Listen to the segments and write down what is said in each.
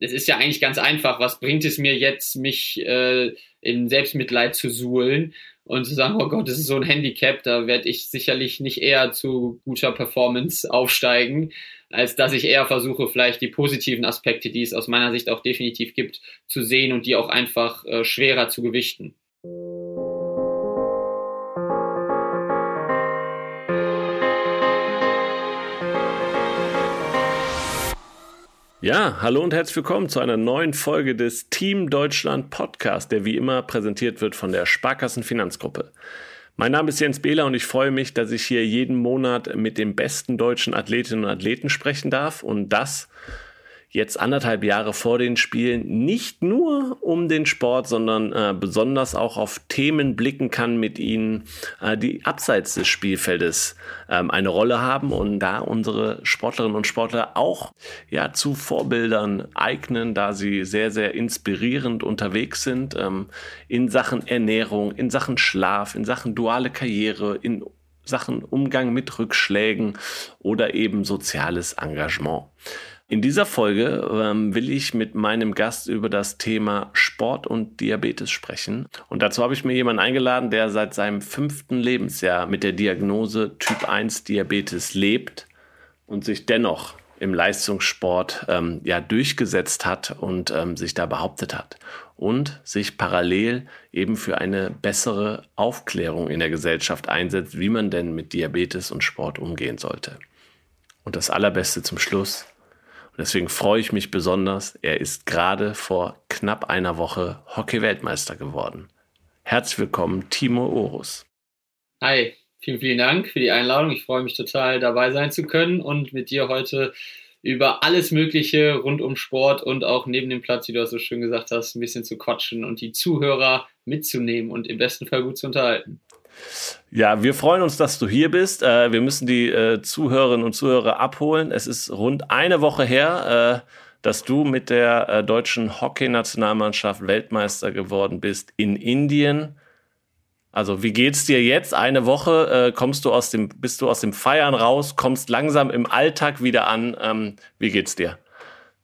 es ist ja eigentlich ganz einfach. Was bringt es mir jetzt, mich äh, in Selbstmitleid zu suhlen und zu sagen, oh Gott, das ist so ein Handicap, da werde ich sicherlich nicht eher zu guter Performance aufsteigen, als dass ich eher versuche, vielleicht die positiven Aspekte, die es aus meiner Sicht auch definitiv gibt, zu sehen und die auch einfach äh, schwerer zu gewichten. Ja, hallo und herzlich willkommen zu einer neuen Folge des Team Deutschland Podcast, der wie immer präsentiert wird von der Sparkassen Finanzgruppe. Mein Name ist Jens Behler und ich freue mich, dass ich hier jeden Monat mit den besten deutschen Athletinnen und Athleten sprechen darf und das jetzt anderthalb Jahre vor den Spielen nicht nur um den Sport, sondern äh, besonders auch auf Themen blicken kann mit ihnen, äh, die abseits des Spielfeldes ähm, eine Rolle haben und da unsere Sportlerinnen und Sportler auch ja zu Vorbildern eignen, da sie sehr, sehr inspirierend unterwegs sind ähm, in Sachen Ernährung, in Sachen Schlaf, in Sachen duale Karriere, in Sachen Umgang mit Rückschlägen oder eben soziales Engagement. In dieser Folge ähm, will ich mit meinem Gast über das Thema Sport und Diabetes sprechen. Und dazu habe ich mir jemanden eingeladen, der seit seinem fünften Lebensjahr mit der Diagnose Typ 1 Diabetes lebt und sich dennoch im Leistungssport ähm, ja durchgesetzt hat und ähm, sich da behauptet hat und sich parallel eben für eine bessere Aufklärung in der Gesellschaft einsetzt, wie man denn mit Diabetes und Sport umgehen sollte. Und das Allerbeste zum Schluss. Und deswegen freue ich mich besonders. Er ist gerade vor knapp einer Woche Hockey-Weltmeister geworden. Herzlich willkommen, Timo Orus. Hi, vielen, vielen Dank für die Einladung. Ich freue mich total, dabei sein zu können und mit dir heute über alles Mögliche rund um Sport und auch neben dem Platz, wie du das so schön gesagt hast, ein bisschen zu quatschen und die Zuhörer mitzunehmen und im besten Fall gut zu unterhalten. Ja, wir freuen uns, dass du hier bist. Äh, wir müssen die äh, Zuhörerinnen und Zuhörer abholen. Es ist rund eine Woche her, äh, dass du mit der deutschen Hockey-Nationalmannschaft Weltmeister geworden bist in Indien. Also, wie geht's dir jetzt? Eine Woche kommst du aus dem, bist du aus dem Feiern raus, kommst langsam im Alltag wieder an. Ähm, wie geht's dir?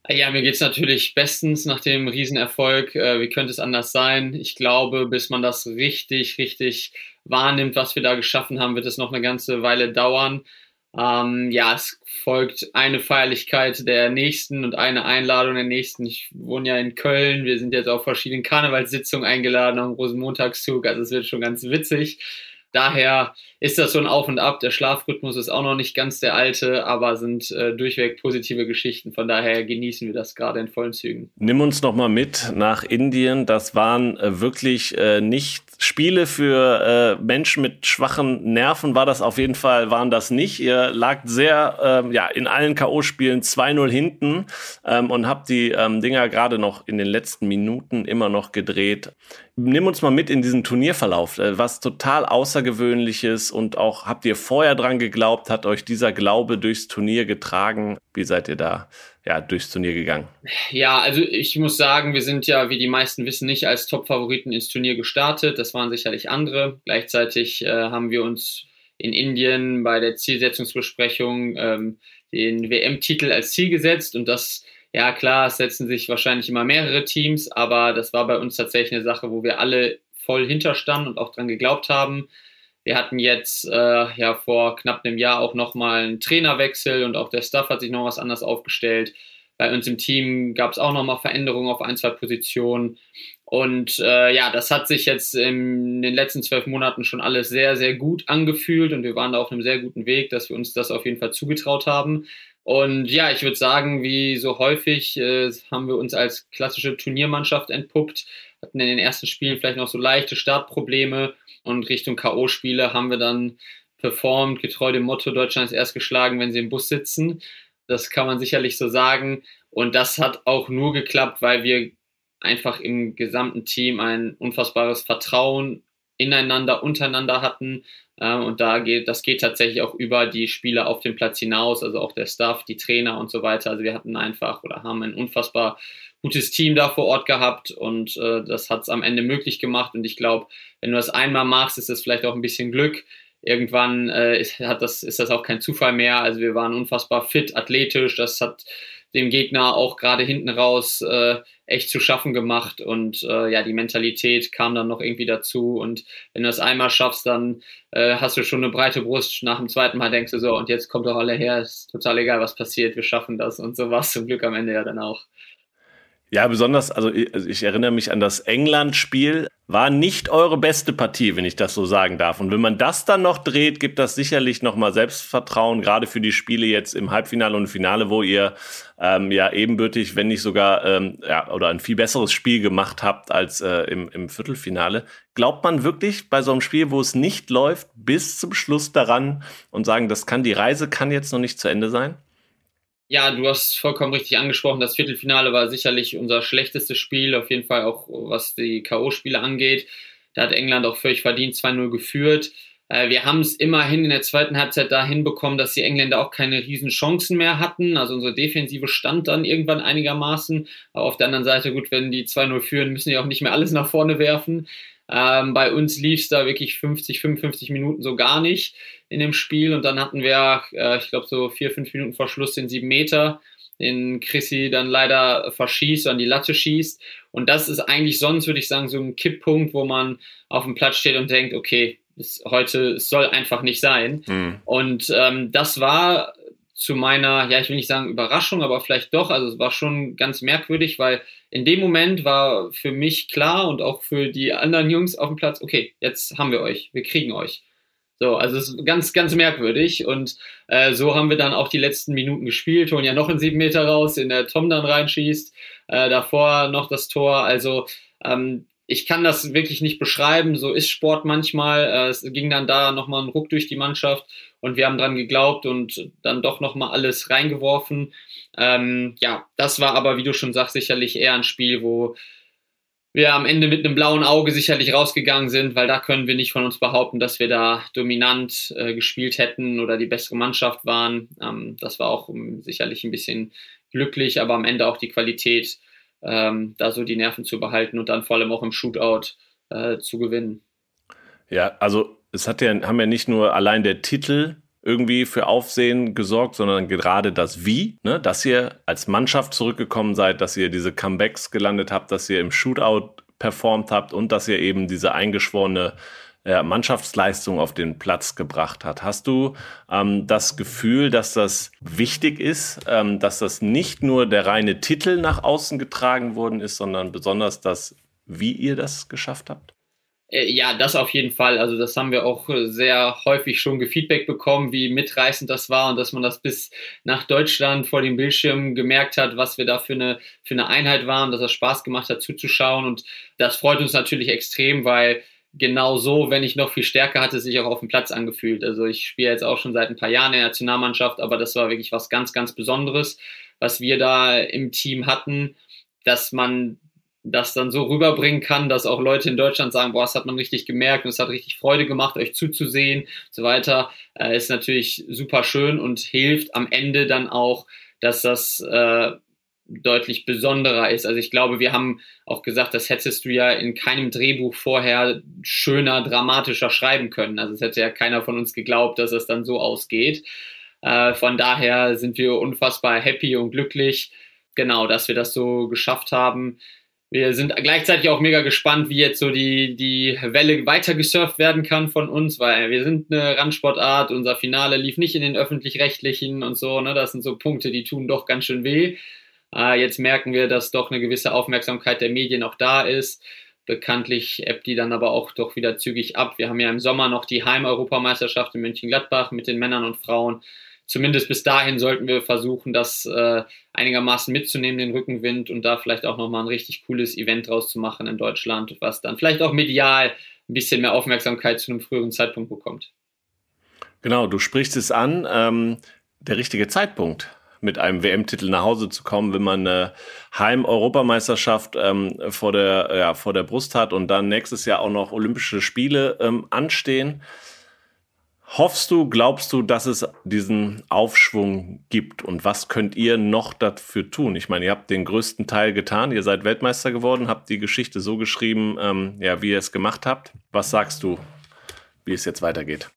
Ja, mir geht's natürlich bestens nach dem Riesenerfolg. wie könnte es anders sein? Ich glaube, bis man das richtig, richtig wahrnimmt, was wir da geschaffen haben, wird es noch eine ganze Weile dauern. Ähm, ja, es folgt eine Feierlichkeit der nächsten und eine Einladung der nächsten. Ich wohne ja in Köln. Wir sind jetzt auf verschiedenen Karnevalssitzungen eingeladen am Rosenmontagszug. Also es wird schon ganz witzig. Daher ist das so ein Auf und Ab. Der Schlafrhythmus ist auch noch nicht ganz der alte, aber sind äh, durchweg positive Geschichten. Von daher genießen wir das gerade in vollen Zügen. Nimm uns noch mal mit nach Indien. Das waren äh, wirklich äh, nicht Spiele für äh, Menschen mit schwachen Nerven. War das auf jeden Fall, waren das nicht. Ihr lagt sehr, ähm, ja, in allen K.O.-Spielen 2-0 hinten ähm, und habt die ähm, Dinger gerade noch in den letzten Minuten immer noch gedreht. Nimm uns mal mit in diesen Turnierverlauf. Äh, was total außergewöhnliches und auch habt ihr vorher dran geglaubt? Hat euch dieser Glaube durchs Turnier getragen? Wie seid ihr da ja, durchs Turnier gegangen? Ja, also ich muss sagen, wir sind ja, wie die meisten wissen, nicht als Top-Favoriten ins Turnier gestartet. Das waren sicherlich andere. Gleichzeitig äh, haben wir uns in Indien bei der Zielsetzungsbesprechung ähm, den WM-Titel als Ziel gesetzt und das ja, klar, es setzen sich wahrscheinlich immer mehrere Teams, aber das war bei uns tatsächlich eine Sache, wo wir alle voll hinterstanden und auch dran geglaubt haben. Wir hatten jetzt äh, ja vor knapp einem Jahr auch nochmal einen Trainerwechsel und auch der Staff hat sich noch was anders aufgestellt. Bei uns im Team gab es auch nochmal Veränderungen auf ein, zwei Positionen. Und äh, ja, das hat sich jetzt in den letzten zwölf Monaten schon alles sehr, sehr gut angefühlt und wir waren da auf einem sehr guten Weg, dass wir uns das auf jeden Fall zugetraut haben. Und ja, ich würde sagen, wie so häufig äh, haben wir uns als klassische Turniermannschaft entpuppt, hatten in den ersten Spielen vielleicht noch so leichte Startprobleme und Richtung K.O.-Spiele haben wir dann performt, getreu dem Motto Deutschland ist erst geschlagen, wenn sie im Bus sitzen. Das kann man sicherlich so sagen. Und das hat auch nur geklappt, weil wir einfach im gesamten Team ein unfassbares Vertrauen ineinander, untereinander hatten. Ähm, und da geht, das geht tatsächlich auch über die Spieler auf dem Platz hinaus, also auch der Staff, die Trainer und so weiter. Also wir hatten einfach oder haben ein unfassbar gutes Team da vor Ort gehabt und äh, das hat es am Ende möglich gemacht. Und ich glaube, wenn du das einmal machst, ist das vielleicht auch ein bisschen Glück. Irgendwann äh, ist, hat das, ist das auch kein Zufall mehr. Also wir waren unfassbar fit, athletisch. Das hat dem Gegner auch gerade hinten raus äh, echt zu schaffen gemacht und äh, ja, die Mentalität kam dann noch irgendwie dazu und wenn du das einmal schaffst, dann äh, hast du schon eine breite Brust. Nach dem zweiten Mal denkst du so, und jetzt kommt doch alle her, ist total egal, was passiert, wir schaffen das und so war es zum Glück am Ende ja dann auch. Ja, besonders, also ich, also ich erinnere mich an das England-Spiel. War nicht eure beste Partie, wenn ich das so sagen darf. Und wenn man das dann noch dreht, gibt das sicherlich nochmal Selbstvertrauen, gerade für die Spiele jetzt im Halbfinale und Finale, wo ihr ähm, ja ebenbürtig, wenn nicht sogar, ähm, ja, oder ein viel besseres Spiel gemacht habt als äh, im, im Viertelfinale. Glaubt man wirklich bei so einem Spiel, wo es nicht läuft, bis zum Schluss daran und sagen, das kann, die Reise kann jetzt noch nicht zu Ende sein? Ja, du hast vollkommen richtig angesprochen. Das Viertelfinale war sicherlich unser schlechtestes Spiel, auf jeden Fall auch was die K.O.-Spiele angeht. Da hat England auch völlig verdient 2-0 geführt. Äh, wir haben es immerhin in der zweiten Halbzeit da hinbekommen, dass die Engländer auch keine riesen Chancen mehr hatten. Also unsere Defensive stand dann irgendwann einigermaßen. Aber auf der anderen Seite, gut, wenn die 2-0 führen, müssen die auch nicht mehr alles nach vorne werfen. Ähm, bei uns lief es da wirklich 50, 55 Minuten so gar nicht in dem Spiel und dann hatten wir, äh, ich glaube, so vier, fünf Minuten vor Schluss den sieben Meter, den Chrissy dann leider verschießt, an die Latte schießt. Und das ist eigentlich sonst, würde ich sagen, so ein Kipppunkt, wo man auf dem Platz steht und denkt, okay, es, heute es soll einfach nicht sein. Mhm. Und ähm, das war zu meiner, ja, ich will nicht sagen Überraschung, aber vielleicht doch, also es war schon ganz merkwürdig, weil in dem Moment war für mich klar und auch für die anderen Jungs auf dem Platz, okay, jetzt haben wir euch, wir kriegen euch. So, also es ist ganz, ganz merkwürdig und äh, so haben wir dann auch die letzten Minuten gespielt, holen ja noch einen sieben Meter raus, in der Tom dann reinschießt, äh, davor noch das Tor, also ähm, ich kann das wirklich nicht beschreiben. So ist Sport manchmal. Äh, es ging dann da nochmal ein Ruck durch die Mannschaft und wir haben dran geglaubt und dann doch nochmal alles reingeworfen. Ähm, ja, das war aber, wie du schon sagst, sicherlich eher ein Spiel, wo wir am Ende mit einem blauen Auge sicherlich rausgegangen sind, weil da können wir nicht von uns behaupten, dass wir da dominant äh, gespielt hätten oder die bessere Mannschaft waren. Ähm, das war auch um, sicherlich ein bisschen glücklich, aber am Ende auch die Qualität ähm, da so die Nerven zu behalten und dann vor allem auch im Shootout äh, zu gewinnen. Ja, also es hat ja, haben ja nicht nur allein der Titel irgendwie für Aufsehen gesorgt, sondern gerade das Wie, ne? dass ihr als Mannschaft zurückgekommen seid, dass ihr diese Comebacks gelandet habt, dass ihr im Shootout performt habt und dass ihr eben diese eingeschworene äh, Mannschaftsleistung auf den Platz gebracht hat. Hast du ähm, das Gefühl, dass das wichtig ist, ähm, dass das nicht nur der reine Titel nach außen getragen worden ist, sondern besonders das, wie ihr das geschafft habt? Äh, ja, das auf jeden Fall. Also das haben wir auch sehr häufig schon gefeedback bekommen, wie mitreißend das war und dass man das bis nach Deutschland vor dem Bildschirm gemerkt hat, was wir da für eine, für eine Einheit waren, dass es Spaß gemacht hat zuzuschauen. Und das freut uns natürlich extrem, weil genau so, wenn ich noch viel stärker hatte, sich auch auf dem Platz angefühlt. Also ich spiele jetzt auch schon seit ein paar Jahren in der Nationalmannschaft, aber das war wirklich was ganz, ganz Besonderes, was wir da im Team hatten, dass man das dann so rüberbringen kann, dass auch Leute in Deutschland sagen, boah, das hat man richtig gemerkt und es hat richtig Freude gemacht, euch zuzusehen und so weiter, äh, ist natürlich super schön und hilft am Ende dann auch, dass das äh, deutlich besonderer ist. Also ich glaube, wir haben auch gesagt, das hättest du ja in keinem Drehbuch vorher schöner, dramatischer schreiben können. Also es hätte ja keiner von uns geglaubt, dass es dann so ausgeht. Äh, von daher sind wir unfassbar happy und glücklich, genau, dass wir das so geschafft haben. Wir sind gleichzeitig auch mega gespannt, wie jetzt so die, die Welle weiter gesurft werden kann von uns, weil wir sind eine Randsportart, unser Finale lief nicht in den öffentlich-rechtlichen und so, ne? Das sind so Punkte, die tun doch ganz schön weh. Äh, jetzt merken wir, dass doch eine gewisse Aufmerksamkeit der Medien auch da ist. Bekanntlich ebbt die dann aber auch doch wieder zügig ab. Wir haben ja im Sommer noch die Heim-Europameisterschaft in München-Gladbach mit den Männern und Frauen. Zumindest bis dahin sollten wir versuchen, das äh, einigermaßen mitzunehmen, den Rückenwind und da vielleicht auch nochmal ein richtig cooles Event draus zu machen in Deutschland, was dann vielleicht auch medial ein bisschen mehr Aufmerksamkeit zu einem früheren Zeitpunkt bekommt. Genau, du sprichst es an. Ähm, der richtige Zeitpunkt mit einem WM-Titel nach Hause zu kommen, wenn man eine Heim-Europameisterschaft ähm, vor, der, ja, vor der Brust hat und dann nächstes Jahr auch noch Olympische Spiele ähm, anstehen. Hoffst du, glaubst du, dass es diesen Aufschwung gibt? Und was könnt ihr noch dafür tun? Ich meine, ihr habt den größten Teil getan. Ihr seid Weltmeister geworden, habt die Geschichte so geschrieben, ähm, ja, wie ihr es gemacht habt. Was sagst du, wie es jetzt weitergeht?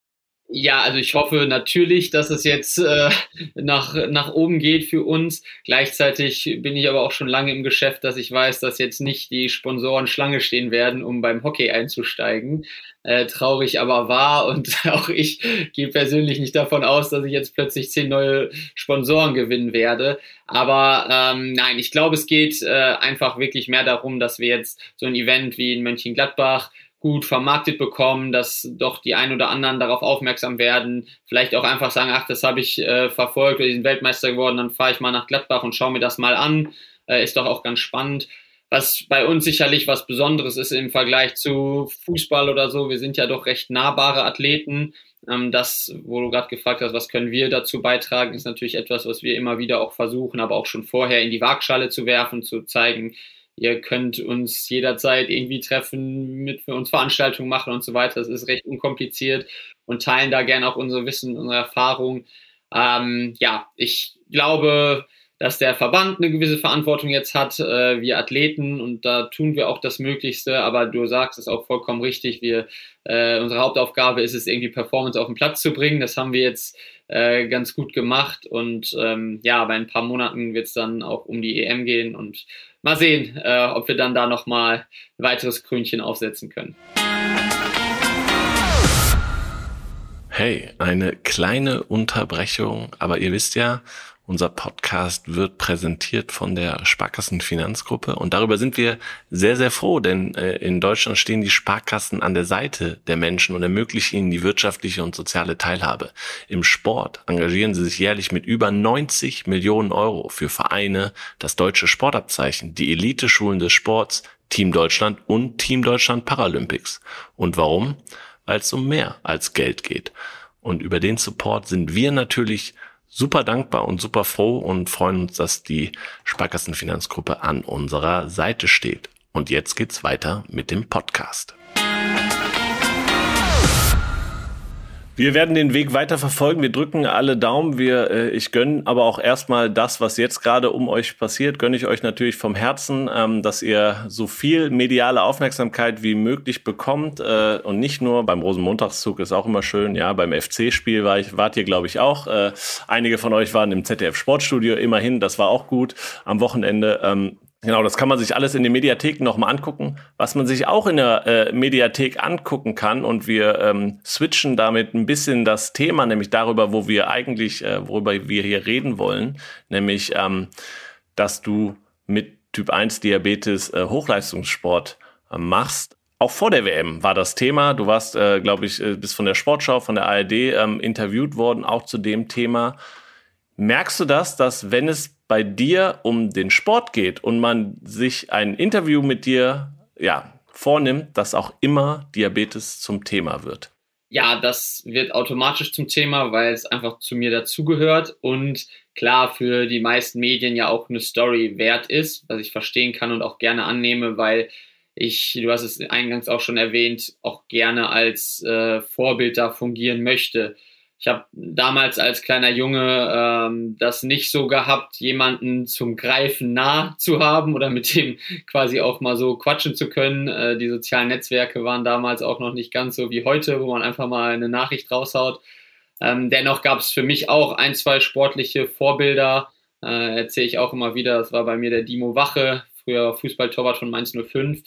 Ja, also ich hoffe natürlich, dass es jetzt äh, nach, nach oben geht für uns. Gleichzeitig bin ich aber auch schon lange im Geschäft, dass ich weiß, dass jetzt nicht die Sponsoren Schlange stehen werden, um beim Hockey einzusteigen. Äh, traurig aber wahr und auch ich gehe persönlich nicht davon aus, dass ich jetzt plötzlich zehn neue Sponsoren gewinnen werde. Aber ähm, nein, ich glaube, es geht äh, einfach wirklich mehr darum, dass wir jetzt so ein Event wie in Mönchengladbach gut vermarktet bekommen, dass doch die ein oder anderen darauf aufmerksam werden, vielleicht auch einfach sagen, ach, das habe ich äh, verfolgt, wir sind Weltmeister geworden, dann fahre ich mal nach Gladbach und schaue mir das mal an, äh, ist doch auch ganz spannend. Was bei uns sicherlich was Besonderes ist im Vergleich zu Fußball oder so, wir sind ja doch recht nahbare Athleten. Ähm, das, wo du gerade gefragt hast, was können wir dazu beitragen, ist natürlich etwas, was wir immer wieder auch versuchen, aber auch schon vorher in die Waagschale zu werfen, zu zeigen, Ihr könnt uns jederzeit irgendwie treffen, mit für uns Veranstaltungen machen und so weiter. Das ist recht unkompliziert und teilen da gerne auch unser Wissen, unsere Erfahrung. Ähm, ja, ich glaube, dass der Verband eine gewisse Verantwortung jetzt hat, äh, wir Athleten, und da tun wir auch das Möglichste, aber du sagst es auch vollkommen richtig, wir, äh, unsere Hauptaufgabe ist es, irgendwie Performance auf den Platz zu bringen. Das haben wir jetzt äh, ganz gut gemacht und ähm, ja, bei ein paar Monaten wird es dann auch um die EM gehen und mal sehen, äh, ob wir dann da nochmal ein weiteres Krönchen aufsetzen können. Hey, eine kleine Unterbrechung, aber ihr wisst ja, unser Podcast wird präsentiert von der Sparkassen Finanzgruppe und darüber sind wir sehr, sehr froh, denn äh, in Deutschland stehen die Sparkassen an der Seite der Menschen und ermöglichen ihnen die wirtschaftliche und soziale Teilhabe. Im Sport engagieren sie sich jährlich mit über 90 Millionen Euro für Vereine, das deutsche Sportabzeichen, die Elite-Schulen des Sports, Team Deutschland und Team Deutschland Paralympics. Und warum? Weil es um mehr als Geld geht. Und über den Support sind wir natürlich super dankbar und super froh und freuen uns, dass die Sparkassenfinanzgruppe an unserer Seite steht. Und jetzt geht's weiter mit dem Podcast. Wir werden den Weg weiter verfolgen. Wir drücken alle Daumen. Wir, äh, ich gönne aber auch erstmal das, was jetzt gerade um euch passiert, gönne ich euch natürlich vom Herzen, ähm, dass ihr so viel mediale Aufmerksamkeit wie möglich bekommt. Äh, und nicht nur beim Rosenmontagszug ist auch immer schön. Ja, beim FC-Spiel war ich, wart ihr, glaube ich, auch. Äh, einige von euch waren im ZDF Sportstudio. Immerhin, das war auch gut am Wochenende. Ähm, Genau, das kann man sich alles in den Mediatheken nochmal angucken. Was man sich auch in der äh, Mediathek angucken kann und wir ähm, switchen damit ein bisschen das Thema, nämlich darüber, wo wir eigentlich, äh, worüber wir hier reden wollen, nämlich, ähm, dass du mit Typ 1 Diabetes äh, Hochleistungssport äh, machst. Auch vor der WM war das Thema. Du warst, äh, glaube ich, äh, bis von der Sportschau, von der ARD ähm, interviewt worden, auch zu dem Thema. Merkst du das, dass wenn es bei dir um den Sport geht und man sich ein Interview mit dir ja, vornimmt, dass auch immer Diabetes zum Thema wird? Ja, das wird automatisch zum Thema, weil es einfach zu mir dazugehört und klar für die meisten Medien ja auch eine Story wert ist, was ich verstehen kann und auch gerne annehme, weil ich, du hast es eingangs auch schon erwähnt, auch gerne als äh, Vorbild da fungieren möchte ich habe damals als kleiner Junge ähm, das nicht so gehabt, jemanden zum Greifen nah zu haben oder mit dem quasi auch mal so quatschen zu können. Äh, die sozialen Netzwerke waren damals auch noch nicht ganz so wie heute, wo man einfach mal eine Nachricht raushaut. Ähm, dennoch gab es für mich auch ein, zwei sportliche Vorbilder. Äh, Erzähle ich auch immer wieder. Das war bei mir der Dimo Wache, früher Fußballtorwart von Mainz 05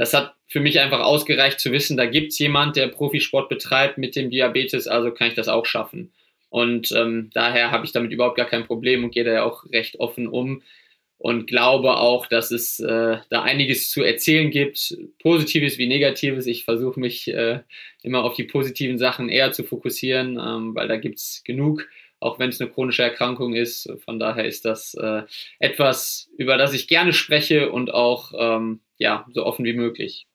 das hat für mich einfach ausgereicht zu wissen, da gibt es jemand, der Profisport betreibt mit dem Diabetes, also kann ich das auch schaffen. Und ähm, daher habe ich damit überhaupt gar kein Problem und gehe da ja auch recht offen um und glaube auch, dass es äh, da einiges zu erzählen gibt, Positives wie Negatives. Ich versuche mich äh, immer auf die positiven Sachen eher zu fokussieren, ähm, weil da gibt es genug, auch wenn es eine chronische Erkrankung ist. Von daher ist das äh, etwas, über das ich gerne spreche und auch ähm, ja, so offen wie möglich.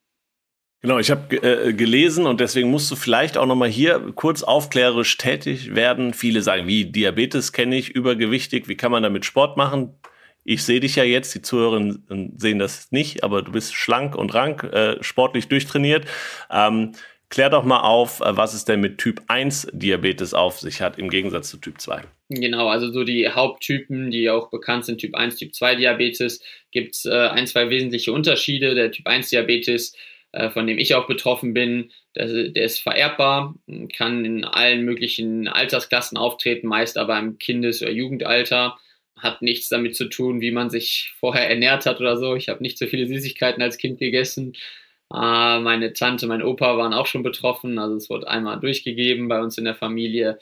Genau, ich habe äh, gelesen und deswegen musst du vielleicht auch nochmal hier kurz aufklärerisch tätig werden. Viele sagen, wie Diabetes kenne ich, übergewichtig, wie kann man damit Sport machen? Ich sehe dich ja jetzt, die Zuhörerinnen sehen das nicht, aber du bist schlank und rank, äh, sportlich durchtrainiert. Ähm, klär doch mal auf, äh, was es denn mit Typ 1 Diabetes auf sich hat, im Gegensatz zu Typ 2. Genau, also so die Haupttypen, die auch bekannt sind, Typ 1, Typ 2 Diabetes, gibt es äh, ein, zwei wesentliche Unterschiede. Der Typ 1 Diabetes äh, von dem ich auch betroffen bin, der, der ist vererbbar, kann in allen möglichen Altersklassen auftreten, meist aber im Kindes- oder Jugendalter. Hat nichts damit zu tun, wie man sich vorher ernährt hat oder so. Ich habe nicht so viele Süßigkeiten als Kind gegessen. Äh, meine Tante, mein Opa waren auch schon betroffen. Also es wurde einmal durchgegeben bei uns in der Familie.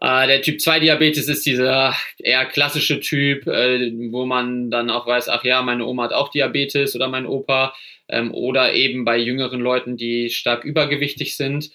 Äh, der Typ 2 Diabetes ist dieser eher klassische Typ, äh, wo man dann auch weiß, ach ja, meine Oma hat auch Diabetes oder mein Opa. Ähm, oder eben bei jüngeren Leuten, die stark übergewichtig sind.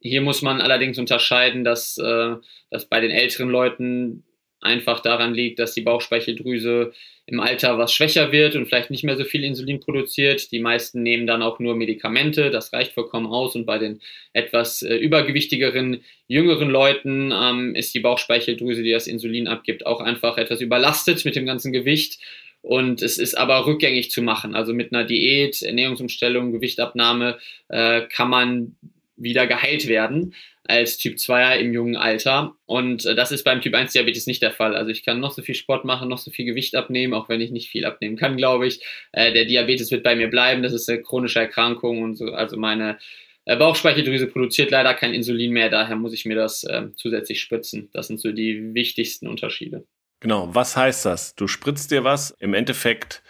Hier muss man allerdings unterscheiden, dass, äh, dass bei den älteren Leuten einfach daran liegt, dass die Bauchspeicheldrüse im Alter was schwächer wird und vielleicht nicht mehr so viel Insulin produziert. Die meisten nehmen dann auch nur Medikamente, das reicht vollkommen aus. Und bei den etwas äh, übergewichtigeren, jüngeren Leuten ähm, ist die Bauchspeicheldrüse, die das Insulin abgibt, auch einfach etwas überlastet mit dem ganzen Gewicht. Und es ist aber rückgängig zu machen. Also mit einer Diät, Ernährungsumstellung, Gewichtabnahme äh, kann man wieder geheilt werden als Typ 2er im jungen Alter. Und äh, das ist beim Typ 1 Diabetes nicht der Fall. Also ich kann noch so viel Sport machen, noch so viel Gewicht abnehmen, auch wenn ich nicht viel abnehmen kann, glaube ich. Äh, der Diabetes wird bei mir bleiben. Das ist eine chronische Erkrankung und so. Also meine äh, Bauchspeicheldrüse produziert leider kein Insulin mehr, daher muss ich mir das äh, zusätzlich spritzen. Das sind so die wichtigsten Unterschiede. Genau, was heißt das? Du spritzt dir was, im Endeffekt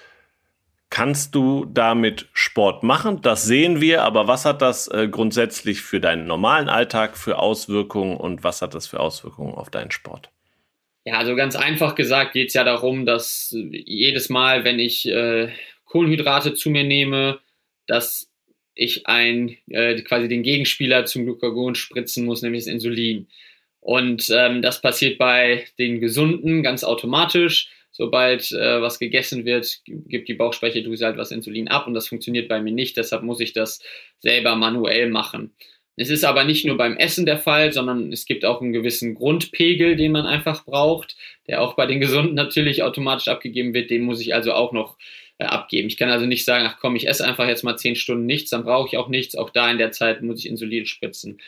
kannst du damit Sport machen. Das sehen wir, aber was hat das äh, grundsätzlich für deinen normalen Alltag für Auswirkungen und was hat das für Auswirkungen auf deinen Sport? Ja, also ganz einfach gesagt geht es ja darum, dass jedes Mal, wenn ich äh, Kohlenhydrate zu mir nehme, dass ich ein, äh, quasi den Gegenspieler zum Glucagon spritzen muss, nämlich das Insulin. Und ähm, das passiert bei den Gesunden ganz automatisch sobald äh, was gegessen wird, gibt die Bauchspeicheldrüse halt was Insulin ab und das funktioniert bei mir nicht. Deshalb muss ich das selber manuell machen. Es ist aber nicht nur beim Essen der Fall, sondern es gibt auch einen gewissen Grundpegel, den man einfach braucht, der auch bei den Gesunden natürlich automatisch abgegeben wird. Den muss ich also auch noch äh, abgeben. Ich kann also nicht sagen, ach komm, ich esse einfach jetzt mal zehn Stunden nichts, dann brauche ich auch nichts. Auch da in der Zeit muss ich Insulin spritzen.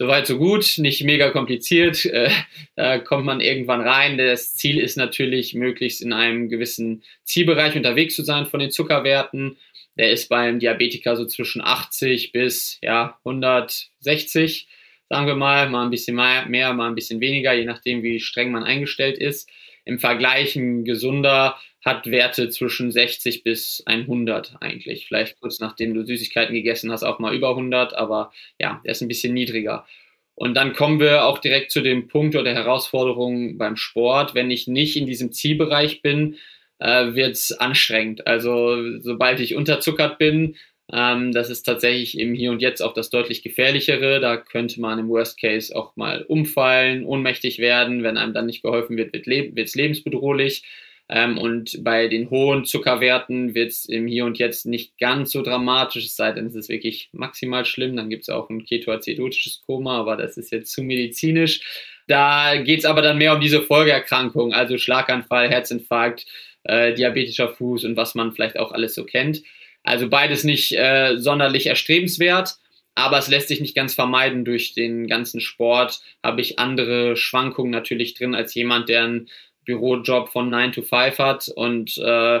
Soweit, so gut, nicht mega kompliziert. Äh, da kommt man irgendwann rein. Das Ziel ist natürlich, möglichst in einem gewissen Zielbereich unterwegs zu sein von den Zuckerwerten. Der ist beim Diabetiker so zwischen 80 bis ja, 160, sagen wir mal, mal ein bisschen mehr, mehr, mal ein bisschen weniger, je nachdem, wie streng man eingestellt ist. Im Vergleich ein gesunder hat Werte zwischen 60 bis 100 eigentlich. Vielleicht kurz nachdem du Süßigkeiten gegessen hast, auch mal über 100, aber ja, der ist ein bisschen niedriger. Und dann kommen wir auch direkt zu dem Punkt oder der Herausforderung beim Sport. Wenn ich nicht in diesem Zielbereich bin, äh, wird es anstrengend. Also sobald ich unterzuckert bin, ähm, das ist tatsächlich im Hier und Jetzt auch das deutlich gefährlichere. Da könnte man im Worst Case auch mal umfallen, ohnmächtig werden. Wenn einem dann nicht geholfen wird, wird es lebensbedrohlich. Ähm, und bei den hohen Zuckerwerten wird es im Hier und Jetzt nicht ganz so dramatisch, es sei denn, es ist wirklich maximal schlimm. Dann gibt es auch ein ketoacidotisches Koma, aber das ist jetzt zu medizinisch. Da geht es aber dann mehr um diese Folgeerkrankungen, also Schlaganfall, Herzinfarkt, äh, diabetischer Fuß und was man vielleicht auch alles so kennt. Also beides nicht äh, sonderlich erstrebenswert, aber es lässt sich nicht ganz vermeiden. Durch den ganzen Sport habe ich andere Schwankungen natürlich drin als jemand, der ein Bürojob von 9 to 5 hat und äh,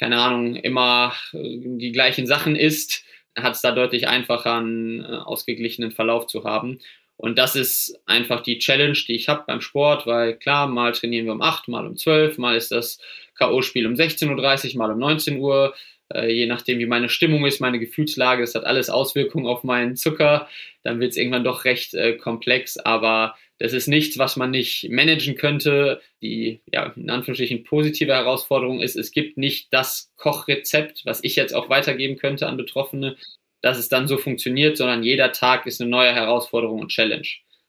keine Ahnung, immer die gleichen Sachen isst, hat es da deutlich einfacher, einen äh, ausgeglichenen Verlauf zu haben. Und das ist einfach die Challenge, die ich habe beim Sport, weil klar, mal trainieren wir um 8, mal um 12, mal ist das K.O.-Spiel um 16.30 Uhr, mal um 19 Uhr. Äh, je nachdem, wie meine Stimmung ist, meine Gefühlslage, das hat alles Auswirkungen auf meinen Zucker. Dann wird es irgendwann doch recht äh, komplex, aber das ist nichts, was man nicht managen könnte. Die, ja, in Anführungsstrichen positive Herausforderung ist, es gibt nicht das Kochrezept, was ich jetzt auch weitergeben könnte an Betroffene, dass es dann so funktioniert, sondern jeder Tag ist eine neue Herausforderung und Challenge.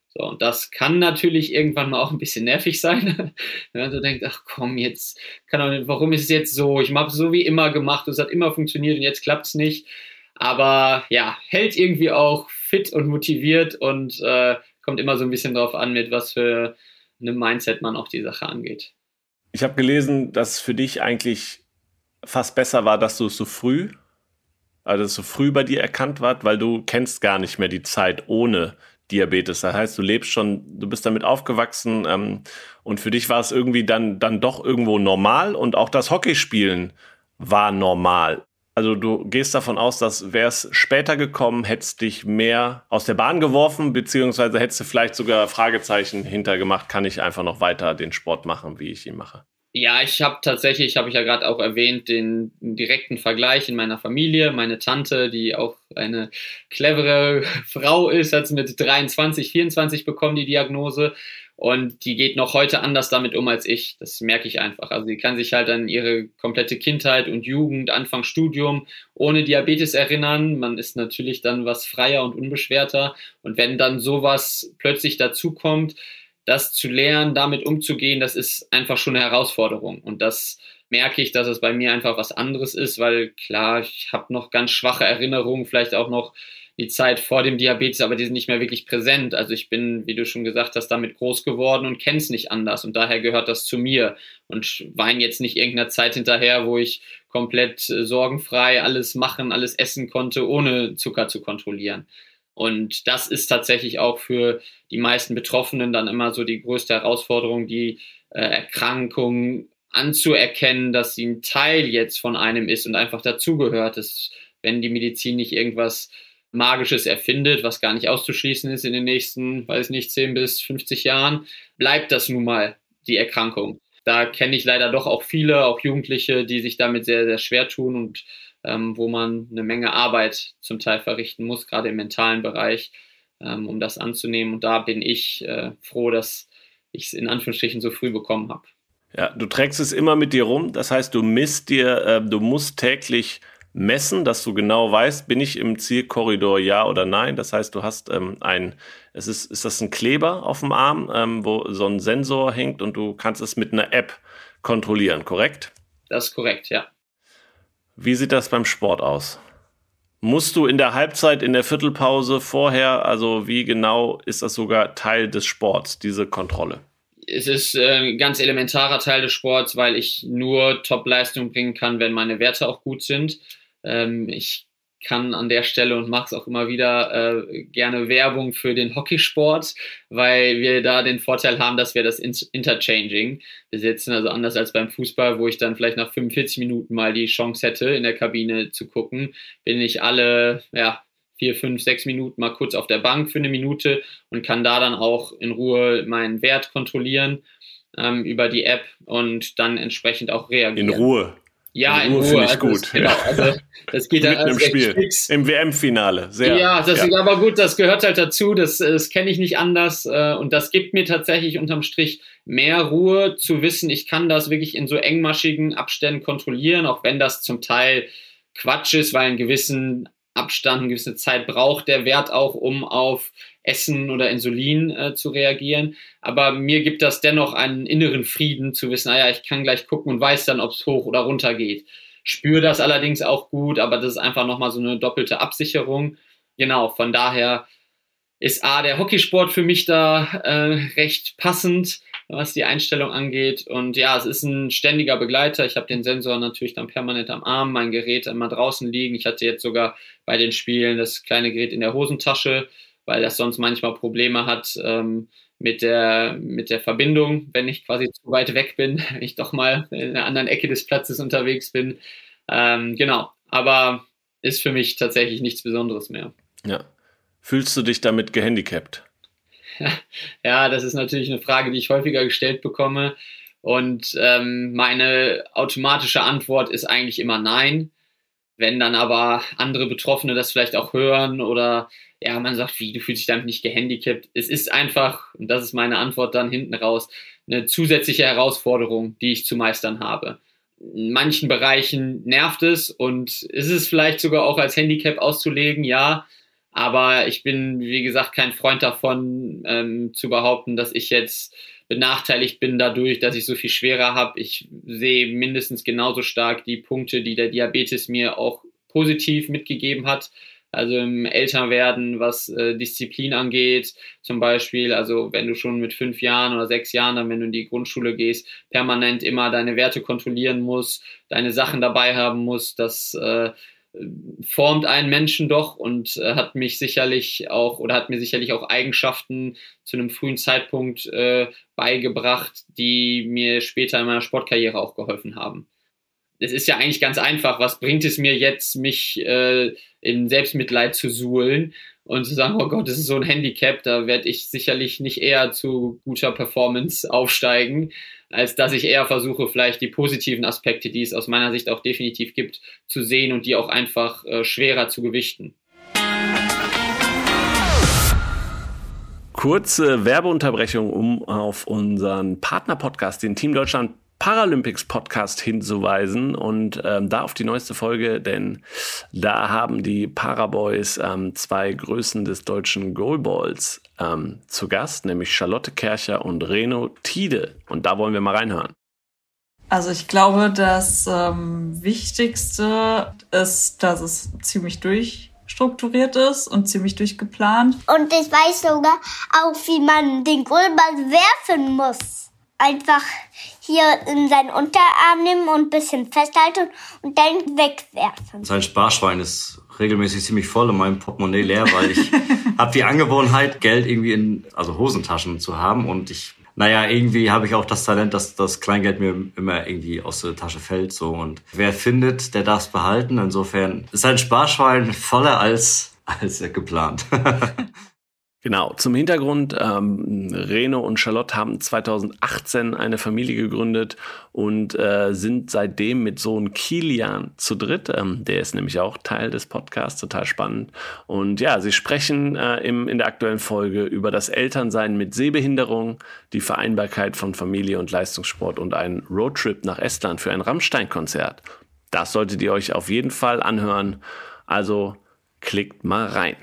So, und das kann natürlich irgendwann mal auch ein bisschen nervig sein, wenn man so denkt, ach komm, jetzt, kann auch, warum ist es jetzt so? Ich habe es so wie immer gemacht, es hat immer funktioniert und jetzt klappt es nicht. Aber ja, hält irgendwie auch fit und motiviert und äh, kommt immer so ein bisschen drauf an, mit was für einem Mindset man auch die Sache angeht. Ich habe gelesen, dass für dich eigentlich fast besser war, dass du es so früh, also so früh bei dir erkannt war, weil du kennst gar nicht mehr die Zeit ohne Diabetes. Das heißt, du lebst schon, du bist damit aufgewachsen ähm, und für dich war es irgendwie dann, dann doch irgendwo normal und auch das Hockeyspielen war normal. Also du gehst davon aus, dass wäre es später gekommen, hättest dich mehr aus der Bahn geworfen, beziehungsweise hättest du vielleicht sogar Fragezeichen hintergemacht, kann ich einfach noch weiter den Sport machen, wie ich ihn mache? Ja, ich habe tatsächlich, habe ich ja gerade auch erwähnt, den direkten Vergleich in meiner Familie. Meine Tante, die auch eine clevere Frau ist, hat mit 23, 24 bekommen die Diagnose und die geht noch heute anders damit um als ich. Das merke ich einfach. Also sie kann sich halt an ihre komplette Kindheit und Jugend, Anfang Studium ohne Diabetes erinnern. Man ist natürlich dann was freier und unbeschwerter. Und wenn dann sowas plötzlich dazukommt, das zu lernen, damit umzugehen, das ist einfach schon eine Herausforderung. Und das merke ich, dass es bei mir einfach was anderes ist, weil klar, ich habe noch ganz schwache Erinnerungen, vielleicht auch noch die Zeit vor dem Diabetes, aber die sind nicht mehr wirklich präsent. Also ich bin, wie du schon gesagt hast, damit groß geworden und kenne es nicht anders. Und daher gehört das zu mir und weine jetzt nicht irgendeiner Zeit hinterher, wo ich komplett äh, sorgenfrei alles machen, alles essen konnte, ohne Zucker zu kontrollieren. Und das ist tatsächlich auch für die meisten Betroffenen dann immer so die größte Herausforderung, die äh, Erkrankung anzuerkennen, dass sie ein Teil jetzt von einem ist und einfach dazugehört. Dass, wenn die Medizin nicht irgendwas Magisches erfindet, was gar nicht auszuschließen ist in den nächsten, weiß nicht, 10 bis 50 Jahren, bleibt das nun mal die Erkrankung. Da kenne ich leider doch auch viele, auch Jugendliche, die sich damit sehr, sehr schwer tun und ähm, wo man eine Menge Arbeit zum Teil verrichten muss, gerade im mentalen Bereich, ähm, um das anzunehmen. Und da bin ich äh, froh, dass ich es in Anführungsstrichen so früh bekommen habe. Ja, du trägst es immer mit dir rum. Das heißt, du misst dir, äh, du musst täglich messen, dass du genau weißt, bin ich im Zielkorridor ja oder nein. Das heißt, du hast ähm, ein, es ist, ist das ein Kleber auf dem Arm, ähm, wo so ein Sensor hängt und du kannst es mit einer App kontrollieren, korrekt? Das ist korrekt, ja. Wie sieht das beim Sport aus? Musst du in der Halbzeit, in der Viertelpause vorher, also wie genau ist das sogar Teil des Sports, diese Kontrolle? es ist ein ganz elementarer Teil des Sports, weil ich nur Top-Leistung bringen kann, wenn meine Werte auch gut sind. Ähm, ich kann an der Stelle und mache es auch immer wieder äh, gerne Werbung für den Hockeysport, weil wir da den Vorteil haben, dass wir das Interchanging besitzen. Also anders als beim Fußball, wo ich dann vielleicht nach 45 Minuten mal die Chance hätte, in der Kabine zu gucken, bin ich alle ja, vier, fünf, sechs Minuten mal kurz auf der Bank für eine Minute und kann da dann auch in Ruhe meinen Wert kontrollieren ähm, über die App und dann entsprechend auch reagieren. In Ruhe. Ja, in Ruhe. Finde ich also gut. genau, also das geht dann im Spiel. Fix. Im WM-Finale. Sehr. Ja, das ja. ist aber gut, das gehört halt dazu. Das, das kenne ich nicht anders. Äh, und das gibt mir tatsächlich unterm Strich mehr Ruhe zu wissen, ich kann das wirklich in so engmaschigen Abständen kontrollieren, auch wenn das zum Teil Quatsch ist, weil einen gewissen Abstand, eine gewisse Zeit braucht der Wert auch, um auf Essen oder Insulin äh, zu reagieren. Aber mir gibt das dennoch einen inneren Frieden zu wissen, naja, ich kann gleich gucken und weiß dann, ob es hoch oder runter geht. Spüre das allerdings auch gut, aber das ist einfach nochmal so eine doppelte Absicherung. Genau, von daher ist A, der Hockeysport für mich da äh, recht passend was die Einstellung angeht. Und ja, es ist ein ständiger Begleiter. Ich habe den Sensor natürlich dann permanent am Arm, mein Gerät immer draußen liegen. Ich hatte jetzt sogar bei den Spielen das kleine Gerät in der Hosentasche, weil das sonst manchmal Probleme hat ähm, mit, der, mit der Verbindung, wenn ich quasi zu weit weg bin, wenn ich doch mal in einer anderen Ecke des Platzes unterwegs bin. Ähm, genau, aber ist für mich tatsächlich nichts Besonderes mehr. Ja. Fühlst du dich damit gehandicapt? ja, das ist natürlich eine Frage, die ich häufiger gestellt bekomme. Und ähm, meine automatische Antwort ist eigentlich immer nein. Wenn dann aber andere Betroffene das vielleicht auch hören oder ja, man sagt, wie, du fühlst dich damit nicht gehandicapt. Es ist einfach, und das ist meine Antwort dann hinten raus, eine zusätzliche Herausforderung, die ich zu meistern habe. In manchen Bereichen nervt es und ist es vielleicht sogar auch als Handicap auszulegen, ja, aber ich bin, wie gesagt, kein Freund davon, ähm, zu behaupten, dass ich jetzt benachteiligt bin dadurch, dass ich so viel schwerer habe. Ich sehe mindestens genauso stark die Punkte, die der Diabetes mir auch positiv mitgegeben hat. Also im Älterwerden, was äh, Disziplin angeht, zum Beispiel, also wenn du schon mit fünf Jahren oder sechs Jahren, dann wenn du in die Grundschule gehst, permanent immer deine Werte kontrollieren musst, deine Sachen dabei haben musst, das äh, formt einen Menschen doch und äh, hat mich sicherlich auch oder hat mir sicherlich auch Eigenschaften zu einem frühen Zeitpunkt äh, beigebracht, die mir später in meiner Sportkarriere auch geholfen haben. es ist ja eigentlich ganz einfach. Was bringt es mir jetzt, mich äh, in Selbstmitleid zu suhlen und zu sagen, oh Gott, das ist so ein Handicap, da werde ich sicherlich nicht eher zu guter Performance aufsteigen, als dass ich eher versuche, vielleicht die positiven Aspekte, die es aus meiner Sicht auch definitiv gibt, zu sehen und die auch einfach äh, schwerer zu gewichten. Kurze Werbeunterbrechung, um auf unseren Partnerpodcast, den Team Deutschland Paralympics Podcast hinzuweisen und ähm, da auf die neueste Folge, denn da haben die Paraboys ähm, zwei Größen des deutschen Goalballs ähm, zu Gast, nämlich Charlotte Kercher und Reno Tide. Und da wollen wir mal reinhören. Also ich glaube, das ähm, Wichtigste ist, dass es ziemlich durchstrukturiert ist und ziemlich durchgeplant. Und ich weiß sogar auch, wie man den Goalball werfen muss einfach hier in seinen Unterarm nehmen und ein bisschen festhalten und dann wegwerfen. Sein Sparschwein ist regelmäßig ziemlich voll und mein Portemonnaie leer, weil ich habe die Angewohnheit, Geld irgendwie in also Hosentaschen zu haben und ich naja, irgendwie habe ich auch das Talent, dass das Kleingeld mir immer irgendwie aus der Tasche fällt. So und wer findet, der darf es behalten. Insofern ist ein Sparschwein voller als als geplant. Genau, zum Hintergrund, ähm, Reno und Charlotte haben 2018 eine Familie gegründet und äh, sind seitdem mit Sohn Kilian zu dritt. Ähm, der ist nämlich auch Teil des Podcasts, total spannend. Und ja, sie sprechen äh, im, in der aktuellen Folge über das Elternsein mit Sehbehinderung, die Vereinbarkeit von Familie und Leistungssport und einen Roadtrip nach Estland für ein Rammstein-Konzert. Das solltet ihr euch auf jeden Fall anhören. Also klickt mal rein.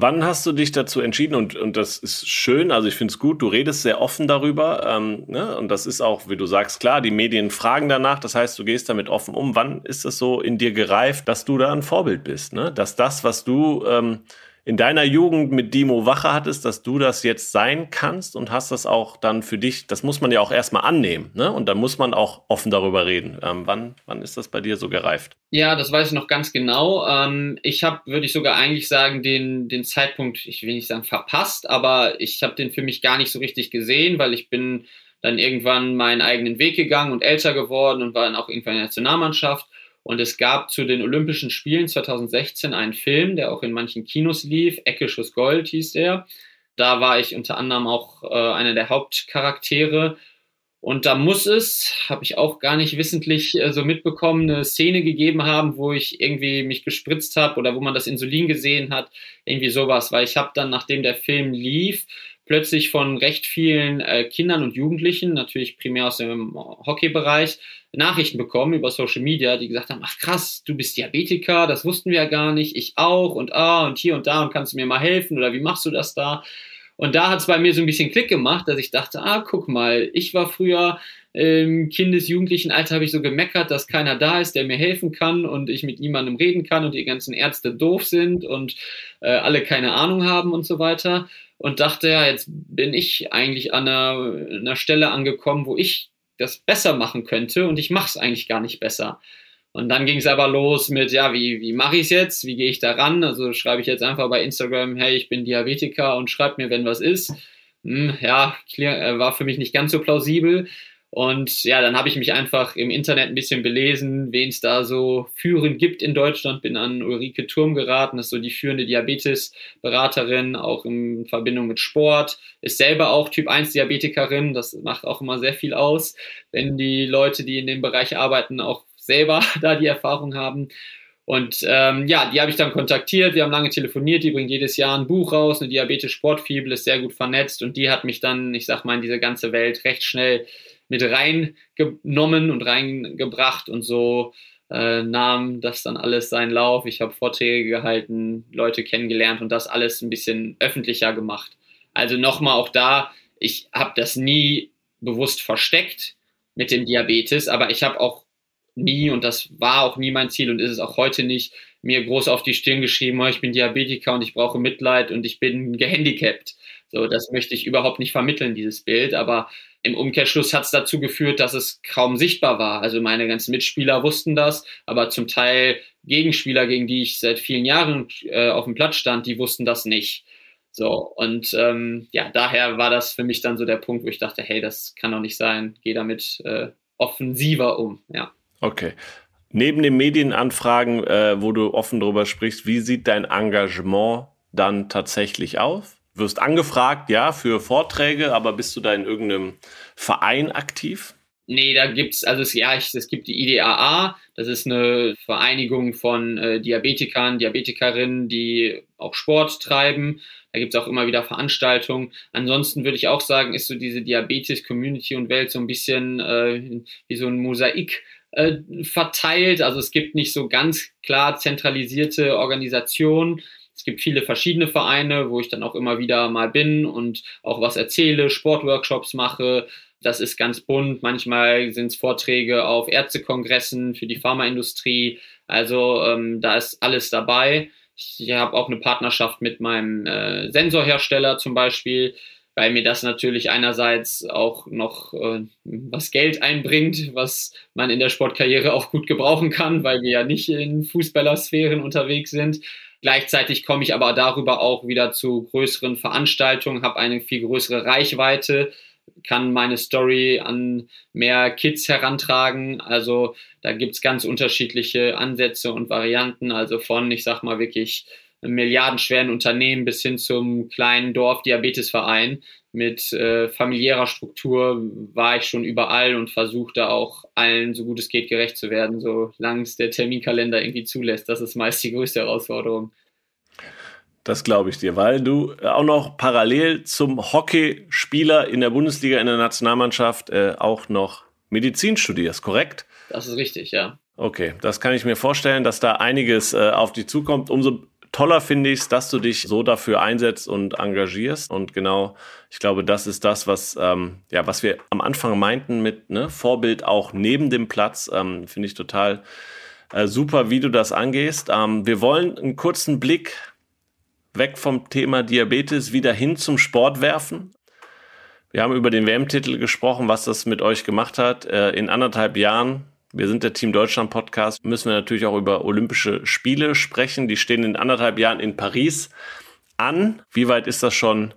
Wann hast du dich dazu entschieden? Und, und das ist schön, also ich finde es gut, du redest sehr offen darüber. Ähm, ne? Und das ist auch, wie du sagst, klar, die Medien fragen danach. Das heißt, du gehst damit offen um. Wann ist es so in dir gereift, dass du da ein Vorbild bist? Ne? Dass das, was du ähm, in deiner Jugend mit Dimo Wache hattest, dass du das jetzt sein kannst und hast das auch dann für dich, das muss man ja auch erstmal annehmen, ne? Und dann muss man auch offen darüber reden. Ähm, wann, wann ist das bei dir so gereift? Ja, das weiß ich noch ganz genau. Ähm, ich habe, würde ich sogar eigentlich sagen, den, den Zeitpunkt, ich will nicht sagen verpasst, aber ich habe den für mich gar nicht so richtig gesehen, weil ich bin dann irgendwann meinen eigenen Weg gegangen und älter geworden und war dann auch irgendwann in der Nationalmannschaft und es gab zu den Olympischen Spielen 2016 einen Film, der auch in manchen Kinos lief. Ecke Schuss Gold hieß der. Da war ich unter anderem auch äh, einer der Hauptcharaktere. Und da muss es, habe ich auch gar nicht wissentlich äh, so mitbekommen, eine Szene gegeben haben, wo ich irgendwie mich gespritzt habe oder wo man das Insulin gesehen hat, irgendwie sowas. Weil ich habe dann, nachdem der Film lief, plötzlich von recht vielen äh, Kindern und Jugendlichen, natürlich primär aus dem Hockeybereich, Nachrichten bekommen über Social Media, die gesagt haben, ach krass, du bist Diabetiker, das wussten wir ja gar nicht, ich auch und ah und hier und da und kannst du mir mal helfen oder wie machst du das da? Und da hat es bei mir so ein bisschen Klick gemacht, dass ich dachte, ah, guck mal, ich war früher im Kindes-, Jugendlichen Alter habe ich so gemeckert, dass keiner da ist, der mir helfen kann und ich mit niemandem reden kann und die ganzen Ärzte doof sind und äh, alle keine Ahnung haben und so weiter. Und dachte, ja, jetzt bin ich eigentlich an einer, einer Stelle angekommen, wo ich das besser machen könnte und ich mache es eigentlich gar nicht besser. Und dann ging es aber los mit, ja, wie, wie mache ich es jetzt? Wie gehe ich da ran? Also schreibe ich jetzt einfach bei Instagram, hey, ich bin Diabetiker und schreib mir, wenn was ist. Hm, ja, äh, war für mich nicht ganz so plausibel. Und ja, dann habe ich mich einfach im Internet ein bisschen belesen, wen es da so führend gibt in Deutschland. Bin an Ulrike Turm geraten, das ist so die führende Diabetes-Beraterin, auch in Verbindung mit Sport. Ist selber auch Typ 1 Diabetikerin, das macht auch immer sehr viel aus, wenn die Leute, die in dem Bereich arbeiten, auch selber da die Erfahrung haben. Und ähm, ja, die habe ich dann kontaktiert, wir haben lange telefoniert, die bringt jedes Jahr ein Buch raus, eine Diabetes-Sportfibel, ist sehr gut vernetzt und die hat mich dann, ich sag mal, in diese ganze Welt recht schnell mit reingenommen und reingebracht und so äh, nahm das dann alles seinen Lauf. Ich habe Vorträge gehalten, Leute kennengelernt und das alles ein bisschen öffentlicher gemacht. Also nochmal auch da, ich habe das nie bewusst versteckt mit dem Diabetes, aber ich habe auch nie, und das war auch nie mein Ziel und ist es auch heute nicht, mir groß auf die Stirn geschrieben, oh, ich bin Diabetiker und ich brauche Mitleid und ich bin gehandicapt. So, das möchte ich überhaupt nicht vermitteln, dieses Bild. Aber im Umkehrschluss hat es dazu geführt, dass es kaum sichtbar war. Also meine ganzen Mitspieler wussten das, aber zum Teil Gegenspieler, gegen die ich seit vielen Jahren äh, auf dem Platz stand, die wussten das nicht. So, und ähm, ja, daher war das für mich dann so der Punkt, wo ich dachte, hey, das kann doch nicht sein, geh damit äh, offensiver um, ja. Okay. Neben den Medienanfragen, äh, wo du offen darüber sprichst, wie sieht dein Engagement dann tatsächlich aus? Wirst angefragt, ja, für Vorträge, aber bist du da in irgendeinem Verein aktiv? Nee, da gibt's, also es, ja, ich, es gibt die IDAA, das ist eine Vereinigung von äh, Diabetikern, Diabetikerinnen, die auch Sport treiben. Da gibt's auch immer wieder Veranstaltungen. Ansonsten würde ich auch sagen, ist so diese Diabetes-Community und Welt so ein bisschen äh, wie so ein Mosaik äh, verteilt. Also es gibt nicht so ganz klar zentralisierte Organisationen. Es gibt viele verschiedene Vereine, wo ich dann auch immer wieder mal bin und auch was erzähle, Sportworkshops mache, das ist ganz bunt. Manchmal sind es Vorträge auf Ärztekongressen für die Pharmaindustrie. Also ähm, da ist alles dabei. Ich habe auch eine Partnerschaft mit meinem äh, Sensorhersteller zum Beispiel, weil mir das natürlich einerseits auch noch äh, was Geld einbringt, was man in der Sportkarriere auch gut gebrauchen kann, weil wir ja nicht in Fußballersphären unterwegs sind. Gleichzeitig komme ich aber darüber auch wieder zu größeren Veranstaltungen, habe eine viel größere Reichweite, kann meine Story an mehr Kids herantragen. Also da gibt's ganz unterschiedliche Ansätze und Varianten. Also von, ich sag mal, wirklich milliardenschweren Unternehmen bis hin zum kleinen Dorf-Diabetesverein mit äh, familiärer Struktur war ich schon überall und versuche da auch allen so gut es geht gerecht zu werden, solange es der Terminkalender irgendwie zulässt. Das ist meist die größte Herausforderung. Das glaube ich dir, weil du auch noch parallel zum Hockeyspieler in der Bundesliga, in der Nationalmannschaft äh, auch noch Medizin studierst, korrekt? Das ist richtig, ja. Okay, das kann ich mir vorstellen, dass da einiges äh, auf dich zukommt. Umso toller finde ich es, dass du dich so dafür einsetzt und engagierst. Und genau, ich glaube, das ist das, was, ähm, ja, was wir am Anfang meinten mit ne, Vorbild auch neben dem Platz. Ähm, finde ich total äh, super, wie du das angehst. Ähm, wir wollen einen kurzen Blick weg vom Thema Diabetes wieder hin zum Sport werfen. Wir haben über den WM-Titel gesprochen, was das mit euch gemacht hat. Äh, in anderthalb Jahren, wir sind der Team Deutschland Podcast, müssen wir natürlich auch über Olympische Spiele sprechen. Die stehen in anderthalb Jahren in Paris an. Wie weit ist das schon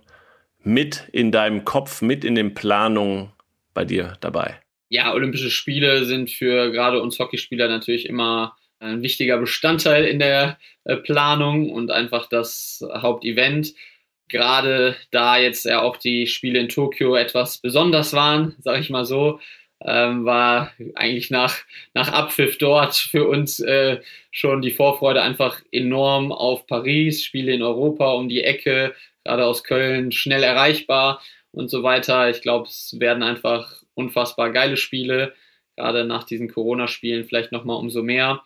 mit in deinem Kopf, mit in den Planungen bei dir dabei? Ja, Olympische Spiele sind für gerade uns Hockeyspieler natürlich immer ein wichtiger Bestandteil in der äh, Planung und einfach das Hauptevent. Gerade da jetzt ja auch die Spiele in Tokio etwas besonders waren, sage ich mal so, ähm, war eigentlich nach, nach Abpfiff dort für uns äh, schon die Vorfreude einfach enorm auf Paris, Spiele in Europa um die Ecke, gerade aus Köln schnell erreichbar und so weiter. Ich glaube, es werden einfach unfassbar geile Spiele, gerade nach diesen Corona-Spielen vielleicht nochmal umso mehr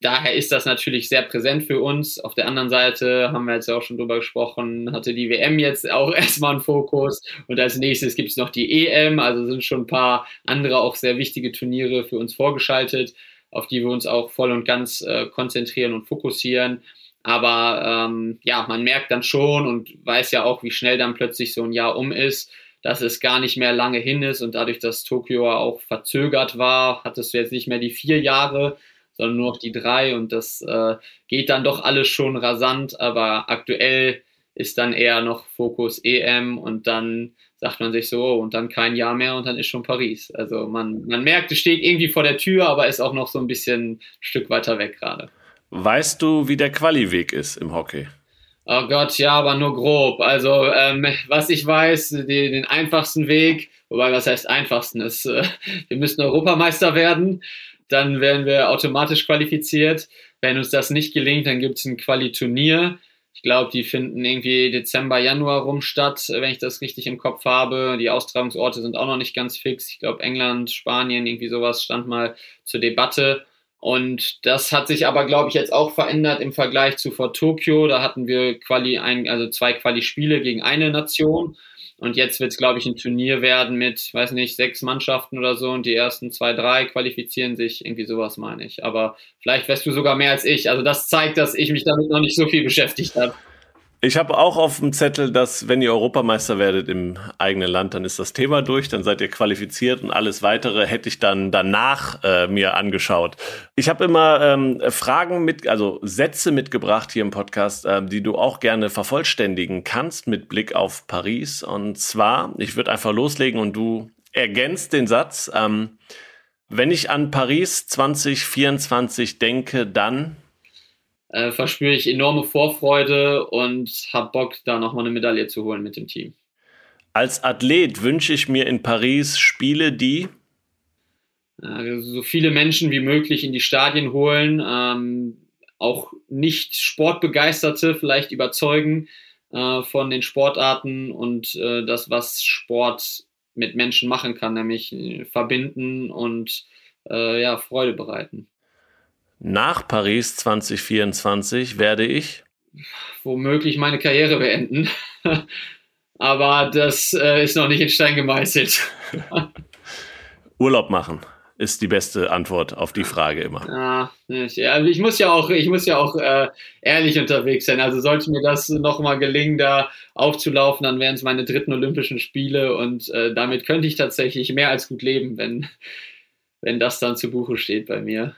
daher ist das natürlich sehr präsent für uns. Auf der anderen Seite haben wir jetzt ja auch schon drüber gesprochen, hatte die WM jetzt auch erstmal einen Fokus und als nächstes gibt es noch die EM, also sind schon ein paar andere auch sehr wichtige Turniere für uns vorgeschaltet, auf die wir uns auch voll und ganz äh, konzentrieren und fokussieren. Aber ähm, ja, man merkt dann schon und weiß ja auch, wie schnell dann plötzlich so ein Jahr um ist, dass es gar nicht mehr lange hin ist und dadurch, dass Tokio auch verzögert war, hattest du jetzt nicht mehr die vier Jahre, sondern nur noch die drei und das äh, geht dann doch alles schon rasant, aber aktuell ist dann eher noch Fokus EM und dann sagt man sich so, oh, und dann kein Jahr mehr und dann ist schon Paris. Also man, man merkt, es steht irgendwie vor der Tür, aber ist auch noch so ein bisschen ein Stück weiter weg gerade. Weißt du, wie der Quali-Weg ist im Hockey? Oh Gott, ja, aber nur grob. Also, ähm, was ich weiß, die, den einfachsten Weg, wobei was heißt einfachsten ist, äh, wir müssen Europameister werden dann werden wir automatisch qualifiziert. Wenn uns das nicht gelingt, dann gibt es ein Qualiturnier. Ich glaube, die finden irgendwie Dezember, Januar rum statt, wenn ich das richtig im Kopf habe. Die Austragungsorte sind auch noch nicht ganz fix. Ich glaube, England, Spanien, irgendwie sowas stand mal zur Debatte. Und das hat sich aber, glaube ich, jetzt auch verändert im Vergleich zu vor Tokio. Da hatten wir Quali ein, also zwei Quali-Spiele gegen eine Nation. Und jetzt wird es, glaube ich, ein Turnier werden mit, weiß nicht, sechs Mannschaften oder so und die ersten zwei, drei qualifizieren sich. Irgendwie sowas meine ich. Aber vielleicht weißt du sogar mehr als ich. Also das zeigt, dass ich mich damit noch nicht so viel beschäftigt habe. Ich habe auch auf dem Zettel, dass wenn ihr Europameister werdet im eigenen Land, dann ist das Thema durch, dann seid ihr qualifiziert und alles weitere hätte ich dann danach äh, mir angeschaut. Ich habe immer ähm, Fragen mit, also Sätze mitgebracht hier im Podcast, äh, die du auch gerne vervollständigen kannst mit Blick auf Paris. Und zwar, ich würde einfach loslegen und du ergänzt den Satz. Ähm, wenn ich an Paris 2024 denke, dann äh, verspüre ich enorme Vorfreude und habe Bock, da nochmal eine Medaille zu holen mit dem Team. Als Athlet wünsche ich mir in Paris Spiele, die äh, so viele Menschen wie möglich in die Stadien holen, ähm, auch nicht Sportbegeisterte vielleicht überzeugen äh, von den Sportarten und äh, das, was Sport mit Menschen machen kann, nämlich äh, verbinden und ja, Freude bereiten. Nach Paris 2024 werde ich womöglich meine Karriere beenden. Aber das äh, ist noch nicht in Stein gemeißelt. Urlaub machen ist die beste Antwort auf die Frage immer. Ja, ich, also ich muss ja auch, ich muss ja auch äh, ehrlich unterwegs sein. Also sollte mir das nochmal gelingen, da aufzulaufen, dann wären es meine dritten Olympischen Spiele und äh, damit könnte ich tatsächlich mehr als gut leben, wenn, wenn das dann zu Buche steht bei mir.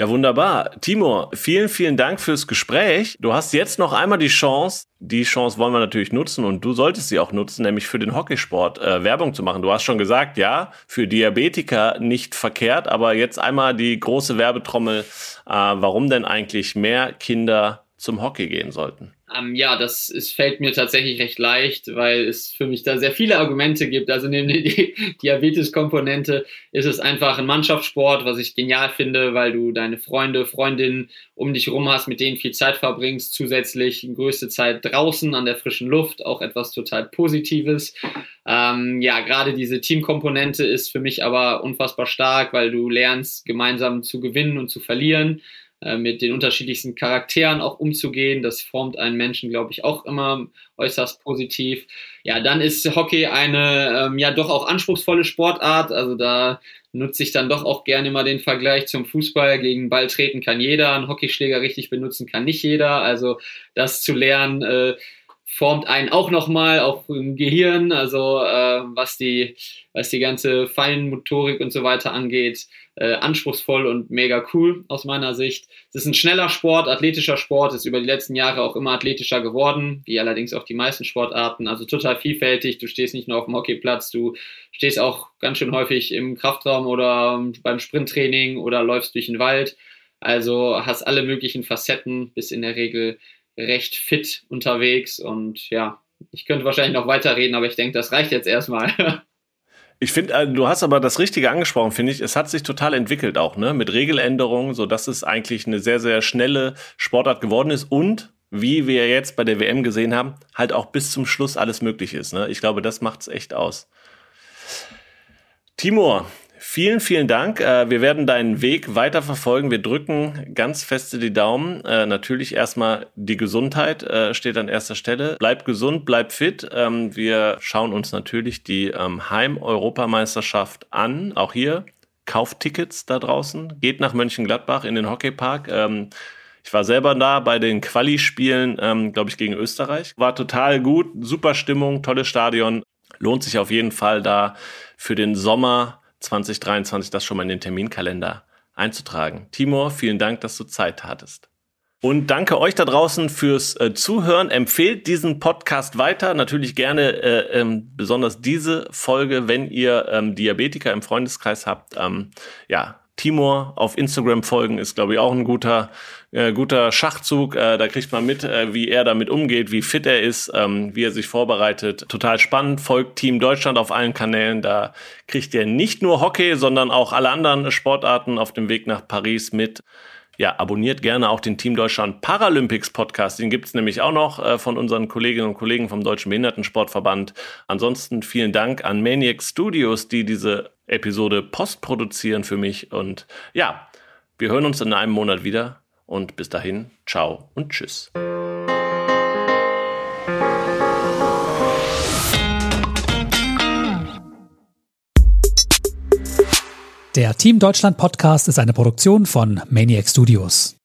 Ja, wunderbar. Timur, vielen, vielen Dank fürs Gespräch. Du hast jetzt noch einmal die Chance, die Chance wollen wir natürlich nutzen und du solltest sie auch nutzen, nämlich für den Hockeysport äh, Werbung zu machen. Du hast schon gesagt, ja, für Diabetiker nicht verkehrt, aber jetzt einmal die große Werbetrommel, äh, warum denn eigentlich mehr Kinder zum Hockey gehen sollten. Ähm, ja, das ist, fällt mir tatsächlich recht leicht, weil es für mich da sehr viele Argumente gibt. Also neben der Diabetes-Komponente ist es einfach ein Mannschaftssport, was ich genial finde, weil du deine Freunde, Freundinnen um dich rum hast, mit denen viel Zeit verbringst, zusätzlich die größte Zeit draußen an der frischen Luft, auch etwas total Positives. Ähm, ja, gerade diese Teamkomponente ist für mich aber unfassbar stark, weil du lernst, gemeinsam zu gewinnen und zu verlieren. Äh, mit den unterschiedlichsten Charakteren auch umzugehen. Das formt einen Menschen, glaube ich, auch immer äußerst positiv. Ja, dann ist Hockey eine ähm, ja doch auch anspruchsvolle Sportart. Also da nutze ich dann doch auch gerne mal den Vergleich zum Fußball. Gegen Ball treten kann jeder, einen Hockeyschläger richtig benutzen kann nicht jeder. Also das zu lernen, äh, formt einen auch nochmal, auch im Gehirn, also äh, was, die, was die ganze Feinmotorik und so weiter angeht, äh, anspruchsvoll und mega cool aus meiner Sicht. Es ist ein schneller Sport, athletischer Sport, ist über die letzten Jahre auch immer athletischer geworden, wie allerdings auch die meisten Sportarten, also total vielfältig. Du stehst nicht nur auf dem Hockeyplatz, du stehst auch ganz schön häufig im Kraftraum oder beim Sprinttraining oder läufst durch den Wald. Also hast alle möglichen Facetten, bis in der Regel recht fit unterwegs und ja, ich könnte wahrscheinlich noch weiterreden, aber ich denke, das reicht jetzt erstmal. Ich finde, äh, du hast aber das Richtige angesprochen, finde ich. Es hat sich total entwickelt auch, ne? Mit Regeländerungen, so dass es eigentlich eine sehr, sehr schnelle Sportart geworden ist und wie wir jetzt bei der WM gesehen haben, halt auch bis zum Schluss alles möglich ist. Ne? Ich glaube, das macht es echt aus. Timur, Vielen, vielen Dank. Äh, wir werden deinen Weg weiter verfolgen. Wir drücken ganz feste die Daumen. Äh, natürlich erstmal die Gesundheit äh, steht an erster Stelle. Bleib gesund, bleib fit. Ähm, wir schauen uns natürlich die ähm, Heim-Europameisterschaft an. Auch hier kauft Tickets da draußen. Geht nach Mönchengladbach in den Hockeypark. Ähm, ich war selber da bei den Quali-Spielen, glaube ich, gegen Österreich. War total gut, super Stimmung, tolles Stadion. Lohnt sich auf jeden Fall da für den Sommer 2023 das schon mal in den Terminkalender einzutragen. Timur, vielen Dank, dass du Zeit hattest. Und danke euch da draußen fürs äh, Zuhören. Empfehlt diesen Podcast weiter. Natürlich gerne äh, ähm, besonders diese Folge, wenn ihr ähm, Diabetiker im Freundeskreis habt. Ähm, ja, Timur auf Instagram folgen ist, glaube ich, auch ein guter, äh, guter Schachzug. Äh, da kriegt man mit, äh, wie er damit umgeht, wie fit er ist, ähm, wie er sich vorbereitet. Total spannend. Folgt Team Deutschland auf allen Kanälen. Da kriegt ihr nicht nur Hockey, sondern auch alle anderen Sportarten auf dem Weg nach Paris mit. Ja, abonniert gerne auch den Team Deutschland Paralympics Podcast. Den gibt's nämlich auch noch äh, von unseren Kolleginnen und Kollegen vom Deutschen Behindertensportverband. Ansonsten vielen Dank an Maniac Studios, die diese Episode postproduzieren für mich. Und ja, wir hören uns in einem Monat wieder. Und bis dahin, ciao und tschüss. Der Team Deutschland Podcast ist eine Produktion von Maniac Studios.